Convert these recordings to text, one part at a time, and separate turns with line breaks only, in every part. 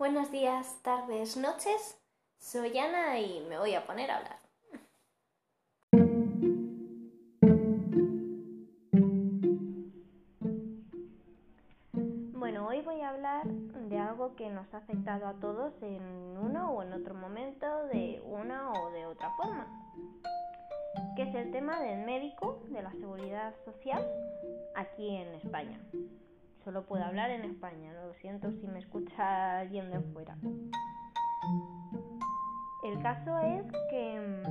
Buenos días, tardes, noches. Soy Ana y me voy a poner a hablar. Bueno, hoy voy a hablar de algo que nos ha afectado a todos en uno o en otro momento de una o de otra forma, que es el tema del médico, de la seguridad social aquí en España. Solo puedo hablar en España, lo siento si me escucha alguien de fuera. El caso es que mm,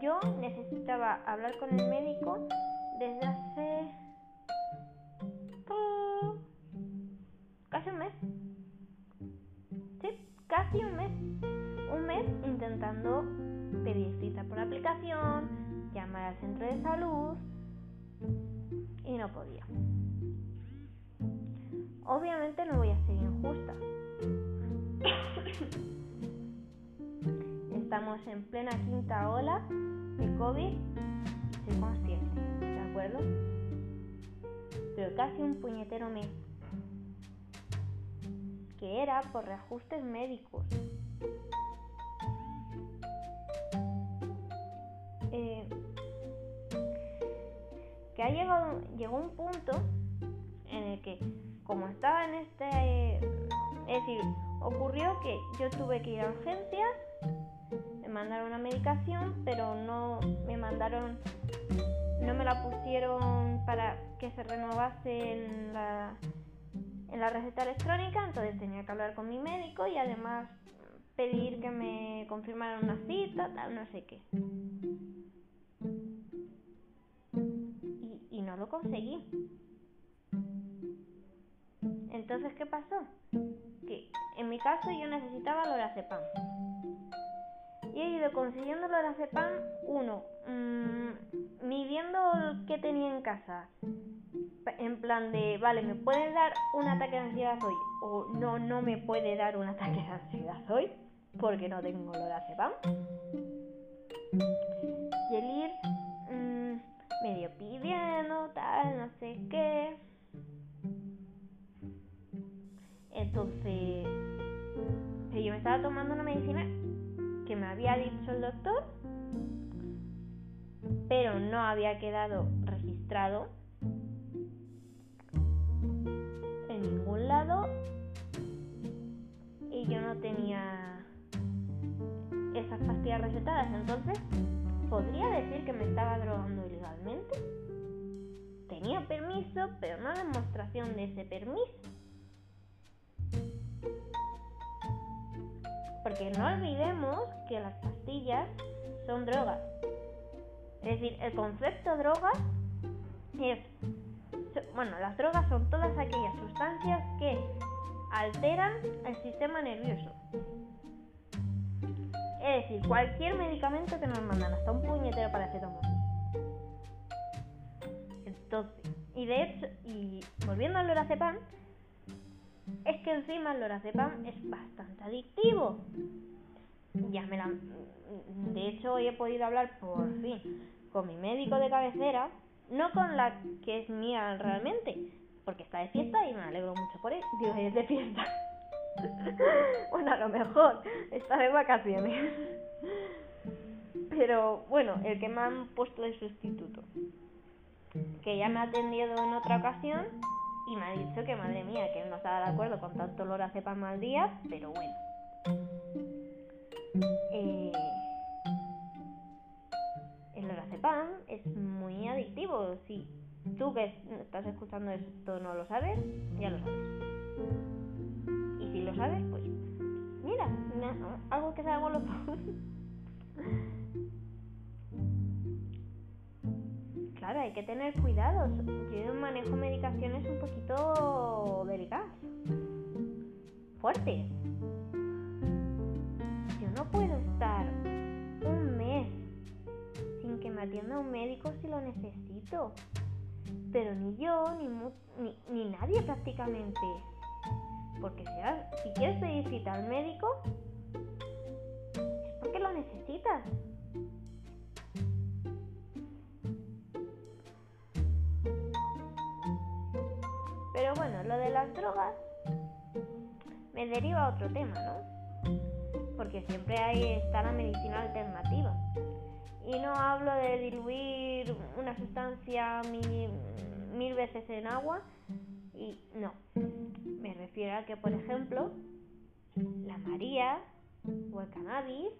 yo necesitaba hablar con el médico desde hace oh, casi un mes. Sí, casi un mes. Un mes intentando pedir cita por aplicación, llamar al centro de salud y no podía. Obviamente no voy a ser injusta. Estamos en plena quinta ola de COVID y soy consciente, ¿de acuerdo? Pero casi un puñetero mes. Que era por reajustes médicos. Que ha llegado, llegó un punto en el que, como estaba en este, es decir, ocurrió que yo tuve que ir a urgencias, me mandaron una medicación, pero no me mandaron, no me la pusieron para que se renovase en la, en la receta electrónica, entonces tenía que hablar con mi médico y además pedir que me confirmaran una cita, tal, no sé qué. No lo conseguí. Entonces, ¿qué pasó? Que en mi caso yo necesitaba lorazepam. Y he ido consiguiendo lorazepam, uno, mmm, midiendo qué tenía en casa. En plan de, vale, ¿me puede dar un ataque de ansiedad hoy? O no, no me puede dar un ataque de ansiedad hoy, porque no tengo lorazepam. Y el ir medio pidiendo, tal, no sé qué. Entonces, yo me estaba tomando una medicina que me había dicho el doctor, pero no había quedado registrado en ningún lado y yo no tenía esas pastillas recetadas. Entonces, ¿Podría decir que me estaba drogando ilegalmente? Tenía permiso, pero no demostración de ese permiso. Porque no olvidemos que las pastillas son drogas. Es decir, el concepto droga es... Bueno, las drogas son todas aquellas sustancias que alteran el sistema nervioso. Es decir, cualquier medicamento que nos mandan, hasta un puñetero para paracetamol. Y de hecho, y volviendo al lorazepam, es que encima el lorazepam es bastante adictivo. Ya me la, de hecho, hoy he podido hablar por fin con mi médico de cabecera, no con la que es mía realmente, porque está de fiesta y me alegro mucho por él. Digo, es de fiesta. bueno, a lo mejor está de vacaciones. Pero bueno, el que me han puesto de sustituto. Que ya me ha atendido en otra ocasión y me ha dicho que madre mía, que no estaba de acuerdo con tanto olor a cepa mal día, pero bueno. Eh, el lorazepam es muy adictivo. Si tú que estás escuchando esto no lo sabes, ya lo sabes si lo sabes, pues mira, algo que sabemos los dos. Claro, hay que tener cuidado. Yo manejo medicaciones un poquito delicadas, fuertes. Yo no puedo estar un mes sin que me atienda un médico si lo necesito. Pero ni yo, ni, ni, ni nadie prácticamente. Porque si, si quieres pedir cita al médico, es porque lo necesitas. Pero bueno, lo de las drogas me deriva a otro tema, ¿no? Porque siempre hay, está la medicina alternativa. Y no hablo de diluir una sustancia mil, mil veces en agua, y no. Me refiero a que, por ejemplo, la María o el cannabis,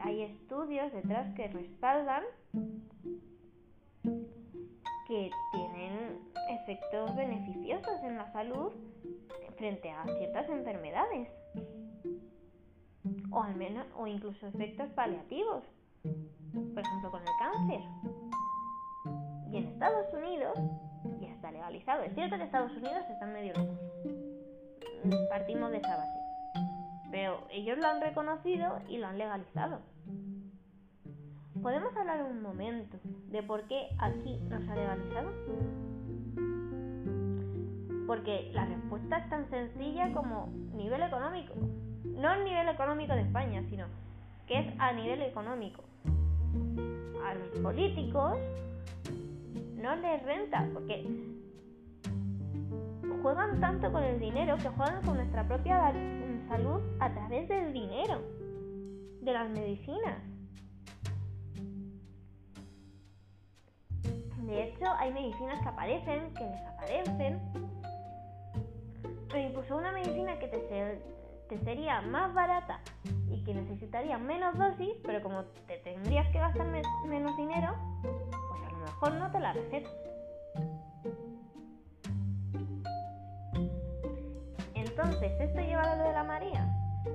hay estudios detrás que respaldan que tienen efectos beneficiosos en la salud frente a ciertas enfermedades. O al menos o incluso efectos paliativos. Por ejemplo con el cáncer. Y en Estados Unidos ya está legalizado es cierto que Estados Unidos están medio locos partimos de esa base. Pero ellos lo han reconocido y lo han legalizado. ¿Podemos hablar un momento de por qué aquí no se ha legalizado? Porque la respuesta es tan sencilla como nivel económico. No el nivel económico de España, sino que es a nivel económico. A los políticos no les renta, porque juegan tanto con el dinero que juegan con nuestra propia salud a través del dinero, de las medicinas. De hecho, hay medicinas que aparecen, que desaparecen. O incluso una medicina que te, sería más barata y que necesitaría menos dosis, pero como te tendrías que gastar menos dinero, pues a lo mejor no te la recetas. Entonces, ¿esto lleva a lo de la María?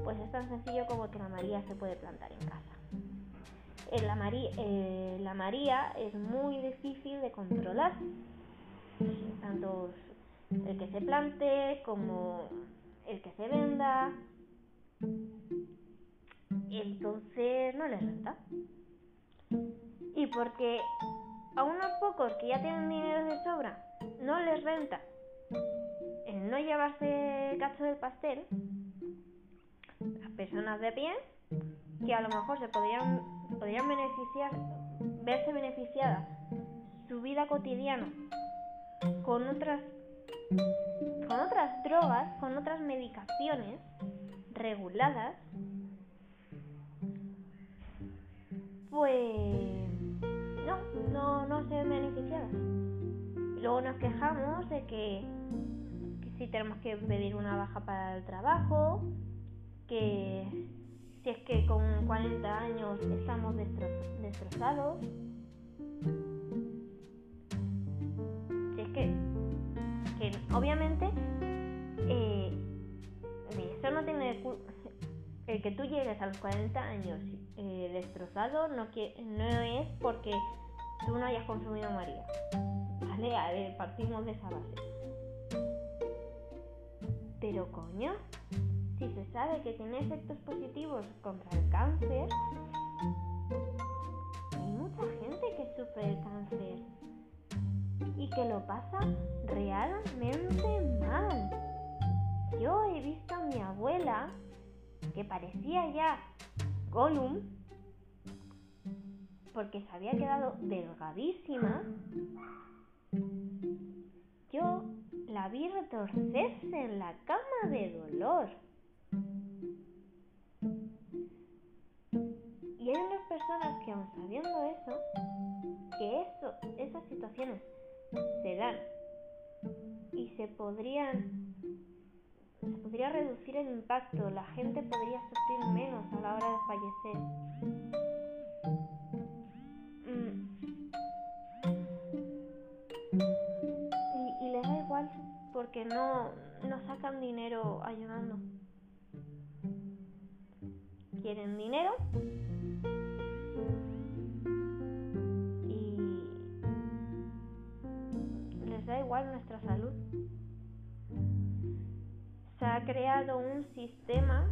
Pues es tan sencillo como que la María se puede plantar en casa la, María, eh, la María es muy difícil de controlar. Tanto el que se plante como el que se venda. Entonces no les renta. Y porque a unos pocos que ya tienen dinero de sobra no les renta el no llevarse cacho del pastel, las personas de pie, que a lo mejor se podrían podrían beneficiar, verse beneficiada su vida cotidiana con otras, con otras drogas, con otras medicaciones reguladas, pues no, no, no se ven beneficiadas. Luego nos quejamos de que, que si tenemos que pedir una baja para el trabajo, que si es que con 40 años estamos destrozados, obviamente eh, eso no tiene el que tú llegues a los 40 años eh, destrozado no, no es porque tú no hayas consumido María. Vale, a ver, partimos de esa base. Pero coño, si se sabe que tiene efectos positivos contra el cáncer, que lo pasa realmente mal. Yo he visto a mi abuela que parecía ya Gollum porque se había quedado delgadísima. Yo la vi retorcerse en la cama de dolor. Y hay unas personas que aún sabiendo eso, que eso, esas situaciones se dan y se podrían se podría reducir el impacto, la gente podría sufrir menos a la hora de fallecer. Mm. Y, y les da igual porque no, no sacan dinero ayudando quieren dinero da igual nuestra salud. Se ha creado un sistema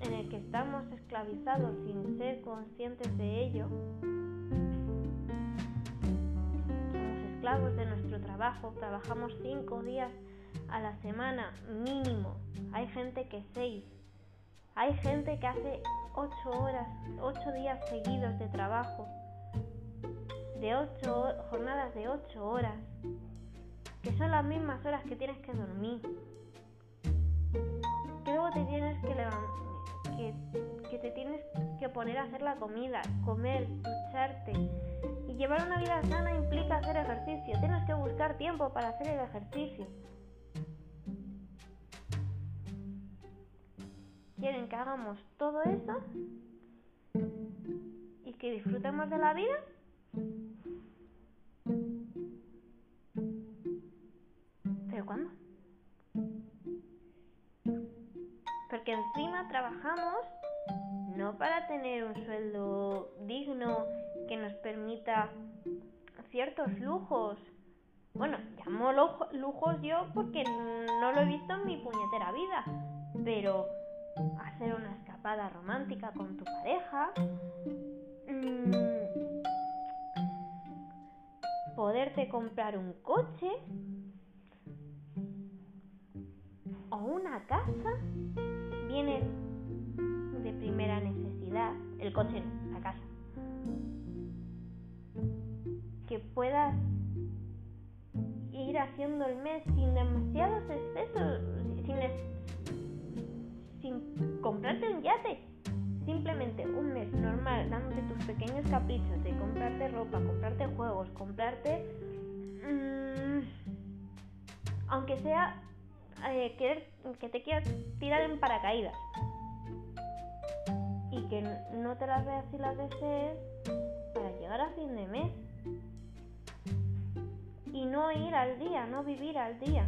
en el que estamos esclavizados sin ser conscientes de ello. Somos esclavos de nuestro trabajo, trabajamos cinco días a la semana mínimo. Hay gente que seis. Hay gente que hace 8 horas, 8 días seguidos de trabajo, de 8 jornadas de 8 horas. que son las mismas horas que tienes que dormir, que luego te tienes que que te tienes que poner a hacer la comida, comer, ducharte. Y llevar una vida sana implica hacer ejercicio. Tienes que buscar tiempo para hacer el ejercicio. ¿Quieren que hagamos todo eso? ¿Y que disfrutemos de la vida? ¿Pero cuándo? Porque encima trabajamos no para tener un sueldo digno que nos permita ciertos lujos. Bueno, llamo lujos yo porque no lo he visto en mi puñetera vida, pero hacer una escapada romántica con tu pareja, mm, poderte comprar un coche o una casa, viene de primera necesidad, el coche la casa. Que puedas ir haciendo el mes sin demasiados excesos, sin, sin comprarte un yate. Simplemente un mes normal, dándote tus pequeños caprichos de comprarte ropa, comprarte juegos, comprarte... Mmm, aunque sea eh, querer, que te quieras tirar en paracaídas. Y que no te las veas y las desees para llegar a fin de mes. Y no ir al día, no vivir al día.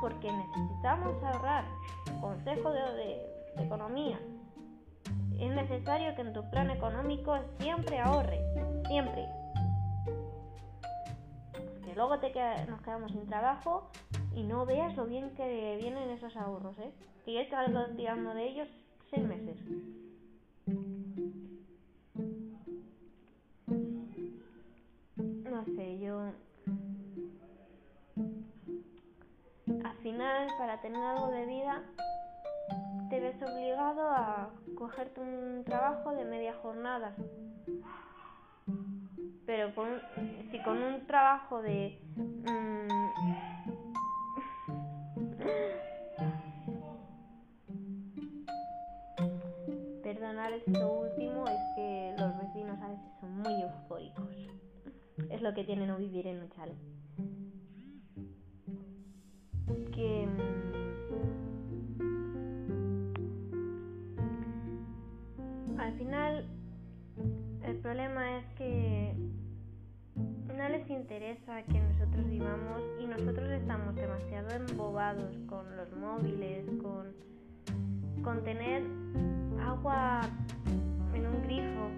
Porque necesitamos ahorrar consejo de, economía. Es necesario que en tu plan económico siempre ahorres, siempre. Que luego te nos quedamos sin trabajo y no veas lo bien que vienen esos ahorros, ¿eh? Que ya he estado tirando de ellos seis meses. No sé, yo... Al final, para tener algo de vida, te ves obligado a cogerte un trabajo de media jornada. Pero si con un trabajo de... Mm, Perdonar esto último es que los vecinos a veces son muy eufóricos. Es lo que tienen no vivir en un. Que al final el problema es que no les interesa que nosotros vivamos y nosotros estamos demasiado embobados con los móviles, con, con tener agua en un grifo,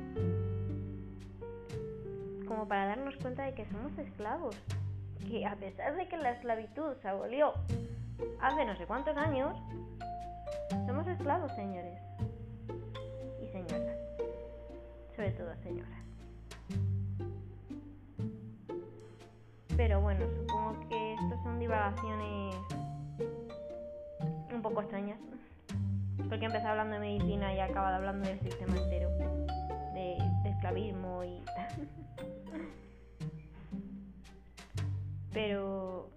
como para darnos cuenta de que somos esclavos, que a pesar de que la esclavitud se abolió hace no sé cuántos años, somos esclavos, señores sobre todo señoras. Pero bueno, supongo que estas son divagaciones un poco extrañas. Porque empezado hablando de medicina y acabado hablando del sistema entero. De, esclavismo y... Pero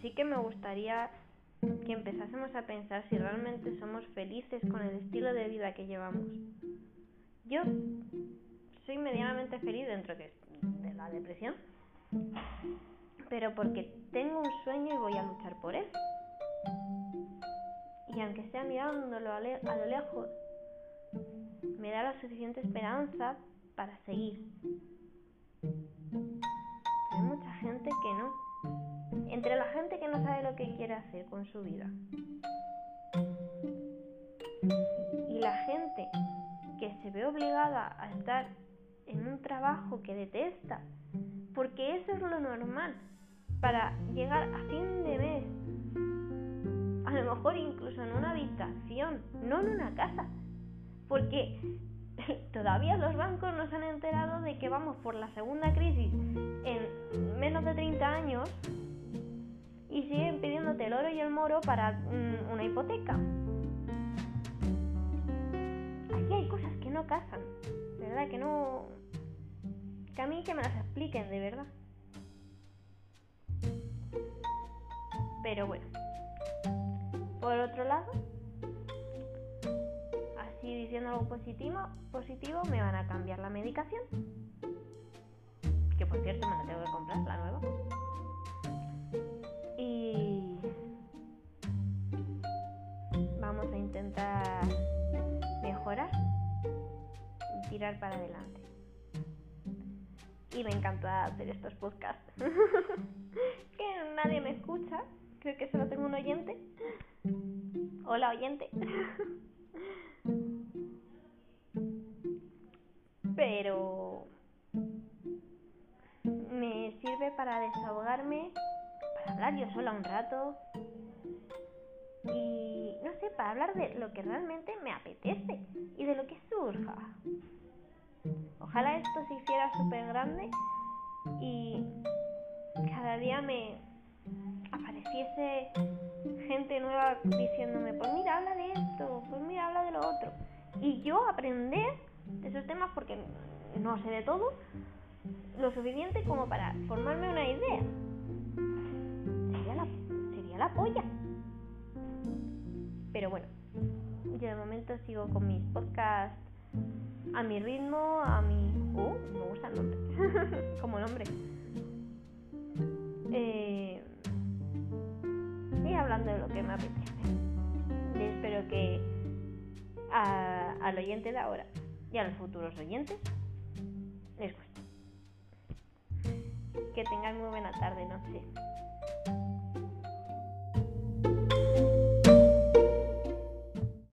sí que me gustaría que empezásemos a pensar si realmente somos felices con el estilo de vida que llevamos. Yo soy medianamente feliz dentro de la depresión pero porque tengo un sueño y voy a luchar por él. Y aunque sea mirándolo a, lo lejos, me da la suficiente esperanza para seguir. Hacer con su vida. Y la gente que se ve obligada a estar en un trabajo que detesta. Porque eso es lo normal para llegar a fin de mes. A lo mejor incluso en una habitación, no en una casa. Porque todavía los bancos no se han enterado de que vamos por la segunda crisis en menos de 30 años y siguen pidiéndote el oro y el moro para mm, una hipoteca. Aquí hay cosas que no casan, ¿verdad? Que no... Que a mí que me las expliquen, de verdad. Pero bueno. Por otro lado, así diciendo algo positivo, positivo, me van a cambiar la medicación. Que por cierto me la tengo que comprar, la nueva. Mejorar tirar para adelante. Y me encanta hacer estos podcasts. que nadie me escucha. Creo que solo tengo un oyente. Hola oyente. Pero me sirve para desahogarme, para hablar yo sola un rato hablar de lo que realmente me apetece y de lo que surja. Ojalá esto se hiciera súper grande y cada día me apareciese gente nueva diciéndome, pues mira, habla de esto, pues mira, habla de lo otro. Y yo aprender de esos temas porque no sé de todo, lo suficiente como para formarme una idea. Sería la, sería la polla. Pero bueno, yo de momento sigo con mis podcasts a mi ritmo, a mi... Uh, me gusta el nombre. como nombre. Eh, y hablando de lo que me apetece. Espero que al oyente de ahora y a los futuros oyentes les guste. Que tengan muy buena tarde, noche.